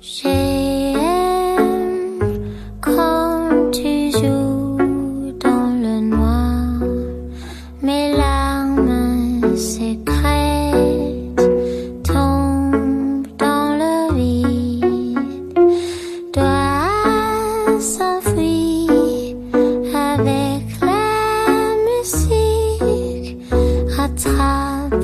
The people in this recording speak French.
J'aime quand tu joues dans le noir, mes larmes secrètes tombent dans le vide, doit s'enfuir avec la musique, rattrape.